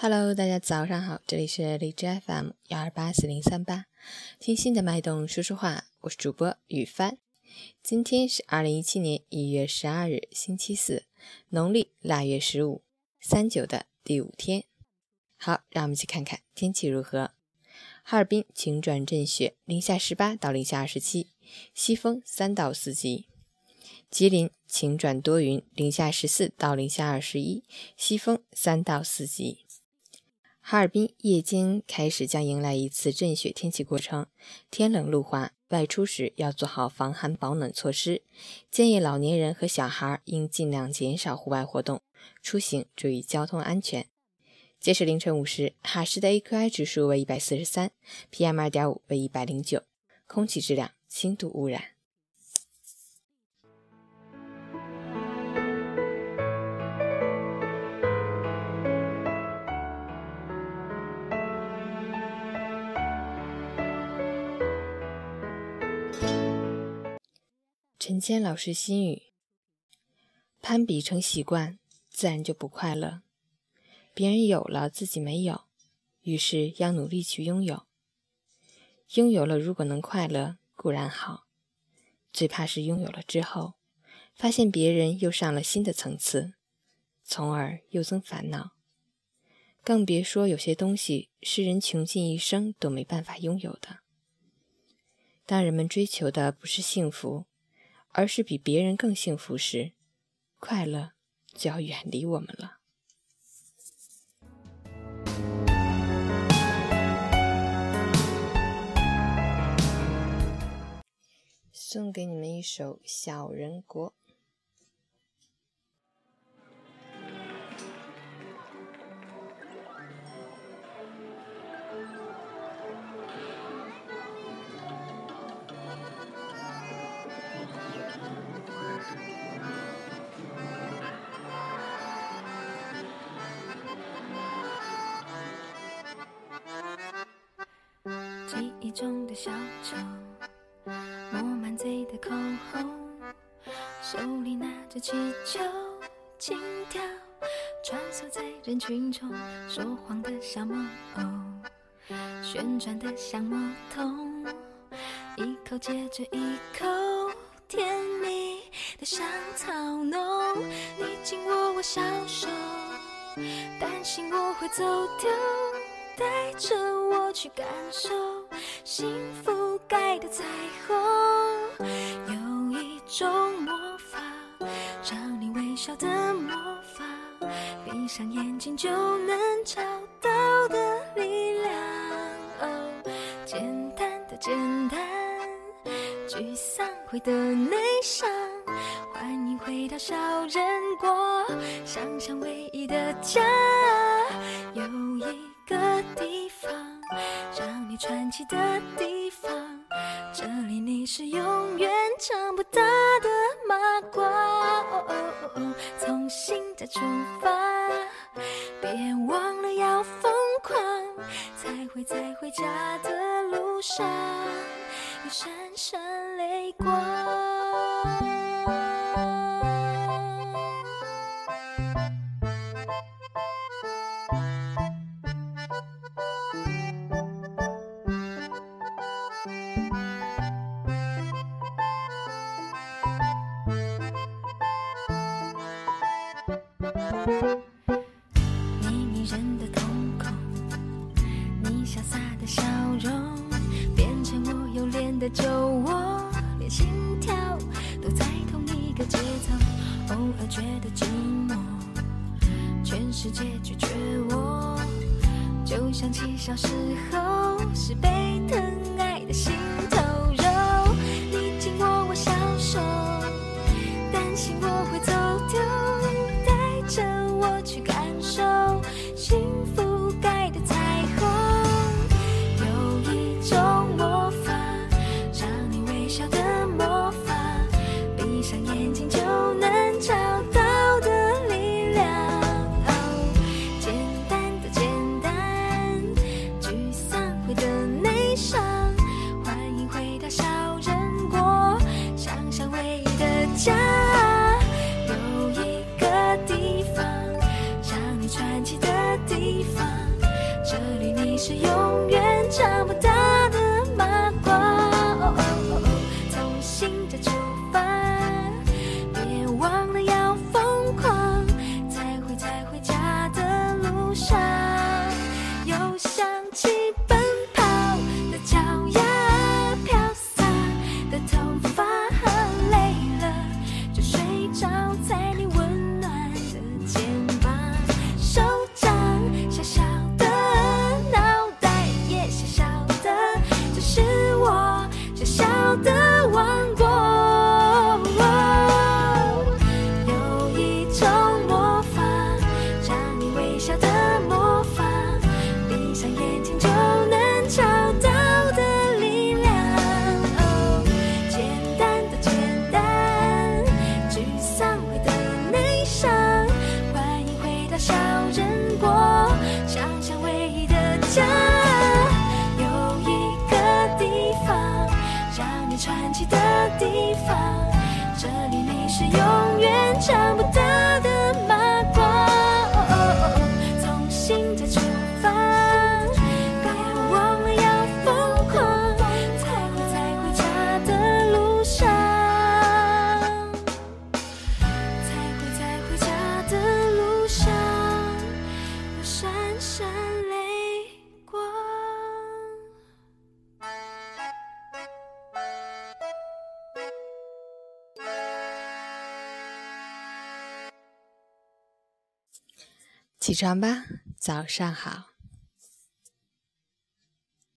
Hello，大家早上好，这里是荔枝 FM 幺二八四零三八，听心的脉动说说话，我是主播雨帆。今天是二零一七年一月十二日，星期四，农历腊月十五，三九的第五天。好，让我们去看看天气如何。哈尔滨晴转阵雪，零下十八到零下二十七，西风三到四级。吉林晴转多云，零下十四到零下二十一，西风三到四级。哈尔滨夜间开始将迎来一次阵雪天气过程，天冷路滑，外出时要做好防寒保暖措施。建议老年人和小孩应尽量减少户外活动，出行注意交通安全。截止凌晨五时，哈市的 AQI 指数为一百四十三，PM 二点五为一百零九，空气质量轻度污染。陈谦老师心语：攀比成习惯，自然就不快乐。别人有了，自己没有，于是要努力去拥有。拥有了，如果能快乐，固然好；最怕是拥有了之后，发现别人又上了新的层次，从而又增烦恼。更别说有些东西是人穷尽一生都没办法拥有的。当人们追求的不是幸福，而是比别人更幸福时，快乐就要远离我们了。送给你们一首《小人国》。记忆中的小丑，抹满嘴的口红，手里拿着气球，轻跳，穿梭在人群中，说谎的小木偶，旋转的像魔童，一口接着一口，甜蜜的像草浓，你紧握我小手，担心我会走丢。带着我去感受幸福盖的彩虹，有一种魔法，让你微笑的魔法，闭上眼睛就能找到的力量。哦，简单的简单，沮丧会的内伤，欢迎回到小人国，想象唯一的家，有一。个地方，你传奇的地方，这里你是永远长不大的麻瓜。哦哦哦哦从新的出发，别忘了要疯狂，才会在回家的路上有闪闪泪光。你迷人的瞳孔，你潇洒的笑容，变成我有脸的酒窝，连心跳都在同一个节奏。偶尔觉得寂寞，全世界拒绝我，就想起小时候是被疼爱的心头闭上眼睛就想起是永远。起床吧早上好。